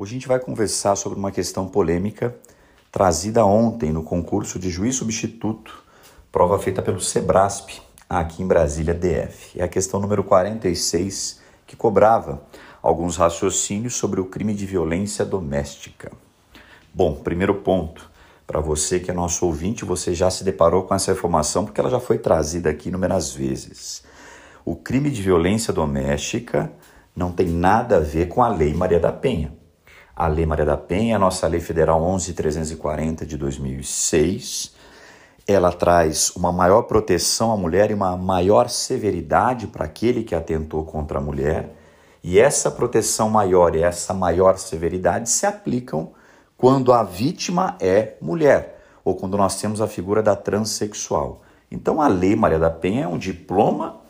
Hoje a gente vai conversar sobre uma questão polêmica trazida ontem no concurso de juiz substituto, prova feita pelo Sebrasp, aqui em Brasília, DF. É a questão número 46, que cobrava alguns raciocínios sobre o crime de violência doméstica. Bom, primeiro ponto, para você que é nosso ouvinte, você já se deparou com essa informação porque ela já foi trazida aqui inúmeras vezes. O crime de violência doméstica não tem nada a ver com a Lei Maria da Penha. A Lei Maria da Penha, a nossa Lei Federal 11340 de 2006, ela traz uma maior proteção à mulher e uma maior severidade para aquele que atentou contra a mulher. E essa proteção maior e essa maior severidade se aplicam quando a vítima é mulher ou quando nós temos a figura da transexual. Então a Lei Maria da Penha é um diploma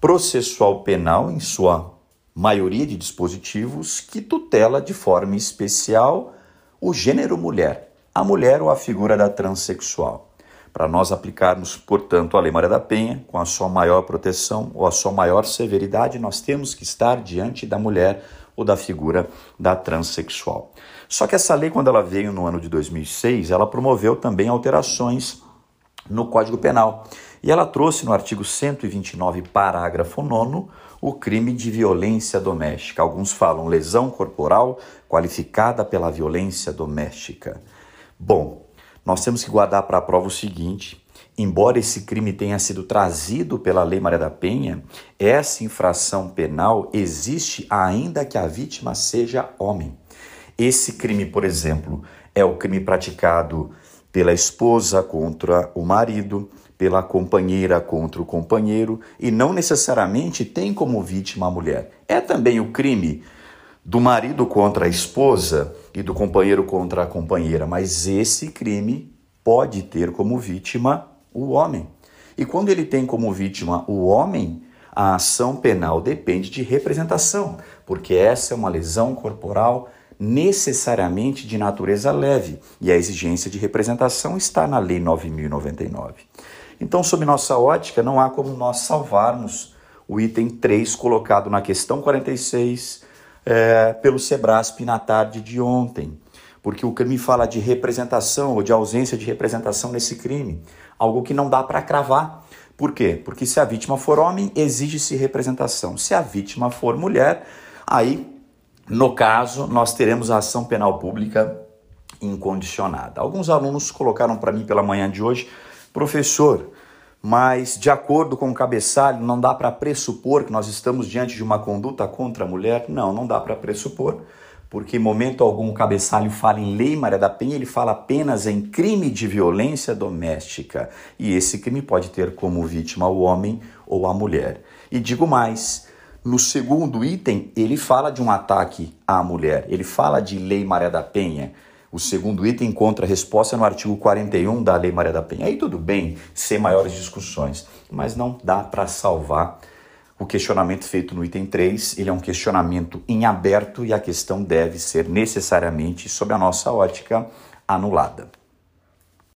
processual penal em sua maioria de dispositivos que tutela de forma especial o gênero mulher, a mulher ou a figura da transexual. Para nós aplicarmos, portanto, a Lei Maria da Penha, com a sua maior proteção ou a sua maior severidade, nós temos que estar diante da mulher ou da figura da transexual. Só que essa lei, quando ela veio no ano de 2006, ela promoveu também alterações no Código Penal. E ela trouxe no artigo 129, parágrafo 9, o crime de violência doméstica. Alguns falam lesão corporal qualificada pela violência doméstica. Bom, nós temos que guardar para a prova o seguinte: embora esse crime tenha sido trazido pela Lei Maria da Penha, essa infração penal existe ainda que a vítima seja homem. Esse crime, por exemplo, é o crime praticado pela esposa contra o marido, pela companheira contra o companheiro e não necessariamente tem como vítima a mulher. É também o crime do marido contra a esposa e do companheiro contra a companheira, mas esse crime pode ter como vítima o homem. E quando ele tem como vítima o homem, a ação penal depende de representação, porque essa é uma lesão corporal necessariamente de natureza leve e a exigência de representação está na Lei 9099. Então, sob nossa ótica, não há como nós salvarmos o item 3 colocado na questão 46 é, pelo Sebrasp na tarde de ontem, porque o crime fala de representação ou de ausência de representação nesse crime, algo que não dá para cravar. Por quê? Porque se a vítima for homem, exige-se representação. Se a vítima for mulher, aí, no caso, nós teremos a ação penal pública incondicionada. Alguns alunos colocaram para mim pela manhã de hoje Professor, mas de acordo com o cabeçalho, não dá para pressupor que nós estamos diante de uma conduta contra a mulher? Não, não dá para pressupor, porque em momento algum o cabeçalho fala em lei Maria da Penha, ele fala apenas em crime de violência doméstica. E esse crime pode ter como vítima o homem ou a mulher. E digo mais, no segundo item, ele fala de um ataque à mulher, ele fala de lei Maria da Penha. O segundo item encontra resposta no artigo 41 da Lei Maria da Penha. Aí tudo bem, sem maiores discussões, mas não dá para salvar o questionamento feito no item 3. Ele é um questionamento em aberto e a questão deve ser necessariamente, sob a nossa ótica, anulada.